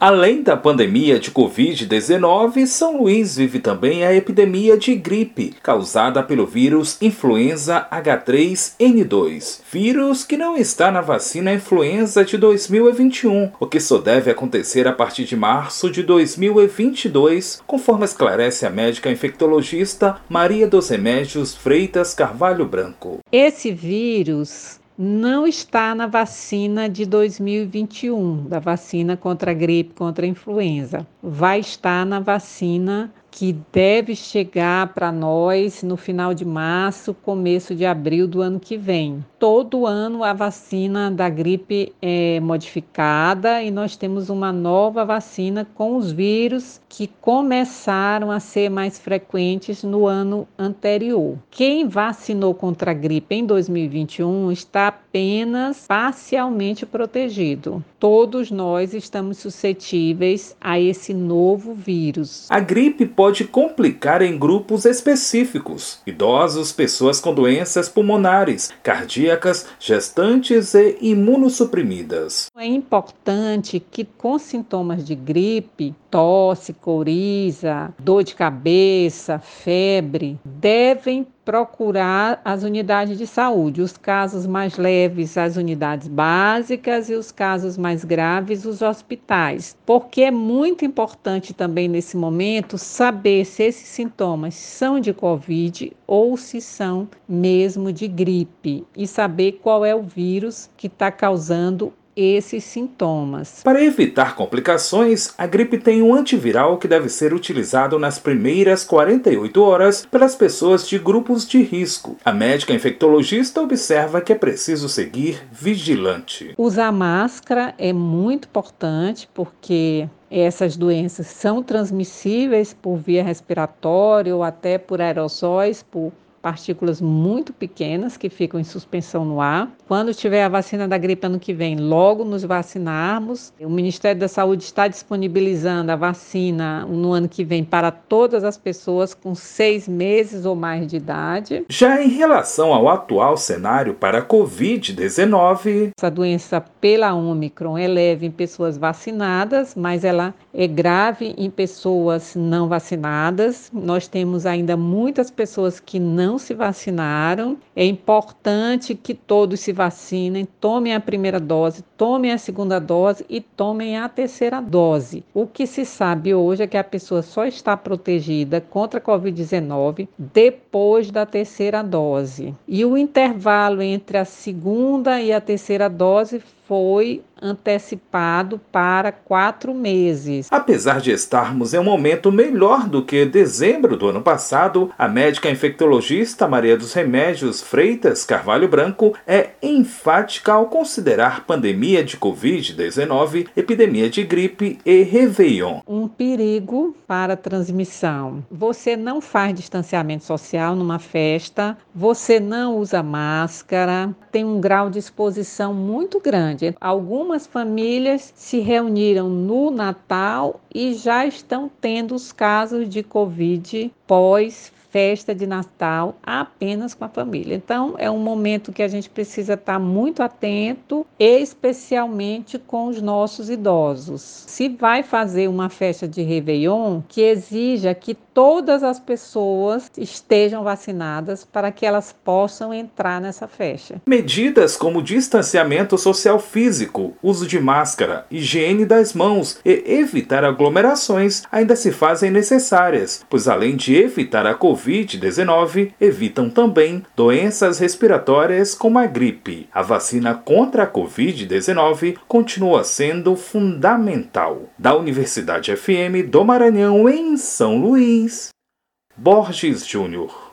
Além da pandemia de Covid-19, São Luís vive também a epidemia de gripe, causada pelo vírus influenza H3N2, vírus que não está na vacina influenza de 2021, o que só deve acontecer a partir de março de 2022, conforme esclarece a médica infectologista Maria dos Remédios Freitas Carvalho Branco. Esse vírus não está na vacina de 2021, da vacina contra a gripe, contra a influenza. Vai estar na vacina que deve chegar para nós no final de março, começo de abril do ano que vem. Todo ano a vacina da gripe é modificada e nós temos uma nova vacina com os vírus que começaram a ser mais frequentes no ano anterior. Quem vacinou contra a gripe em 2021 está apenas parcialmente protegido. Todos nós estamos suscetíveis a esse novo vírus. A gripe pode complicar em grupos específicos: idosos, pessoas com doenças pulmonares, cardíacas, gestantes e imunossuprimidas. É importante que com sintomas de gripe, tosse, coriza, dor de cabeça, febre, devem procurar as unidades de saúde, os casos mais leves, as unidades básicas e os casos mais graves, os hospitais. Porque é muito importante também nesse momento saber se esses sintomas são de Covid ou se são mesmo de gripe e saber qual é o vírus que está causando esses sintomas. Para evitar complicações, a gripe tem um antiviral que deve ser utilizado nas primeiras 48 horas pelas pessoas de grupos de risco. A médica infectologista observa que é preciso seguir vigilante. Usar máscara é muito importante porque essas doenças são transmissíveis por via respiratória ou até por aerossóis, por partículas muito pequenas que ficam em suspensão no ar. Quando tiver a vacina da gripe ano que vem, logo nos vacinarmos. O Ministério da Saúde está disponibilizando a vacina no ano que vem para todas as pessoas com seis meses ou mais de idade. Já em relação ao atual cenário para a Covid-19, essa doença pela Omicron é leve em pessoas vacinadas, mas ela é grave em pessoas não vacinadas. Nós temos ainda muitas pessoas que não não se vacinaram. É importante que todos se vacinem, tomem a primeira dose, tomem a segunda dose e tomem a terceira dose. O que se sabe hoje é que a pessoa só está protegida contra a Covid-19 depois da terceira dose. E o intervalo entre a segunda e a terceira dose foi antecipado para quatro meses. Apesar de estarmos em um momento melhor do que dezembro do ano passado, a médica infectologista Maria dos Remédios Freitas Carvalho Branco é enfática ao considerar pandemia de Covid-19, epidemia de gripe e Réveillon um perigo para a transmissão. Você não faz distanciamento social numa festa, você não usa máscara, tem um grau de exposição muito grande Algumas famílias se reuniram no Natal e já estão tendo os casos de Covid pós festa de Natal apenas com a família. Então, é um momento que a gente precisa estar muito atento, especialmente com os nossos idosos. Se vai fazer uma festa de Réveillon, que exija que todas as pessoas estejam vacinadas para que elas possam entrar nessa festa. Medidas como distanciamento social físico, uso de máscara, higiene das mãos e evitar aglomerações ainda se fazem necessárias, pois além de evitar a Covid, Covid-19 evitam também doenças respiratórias como a gripe. A vacina contra a Covid-19 continua sendo fundamental. Da Universidade FM do Maranhão, em São Luís, Borges Júnior.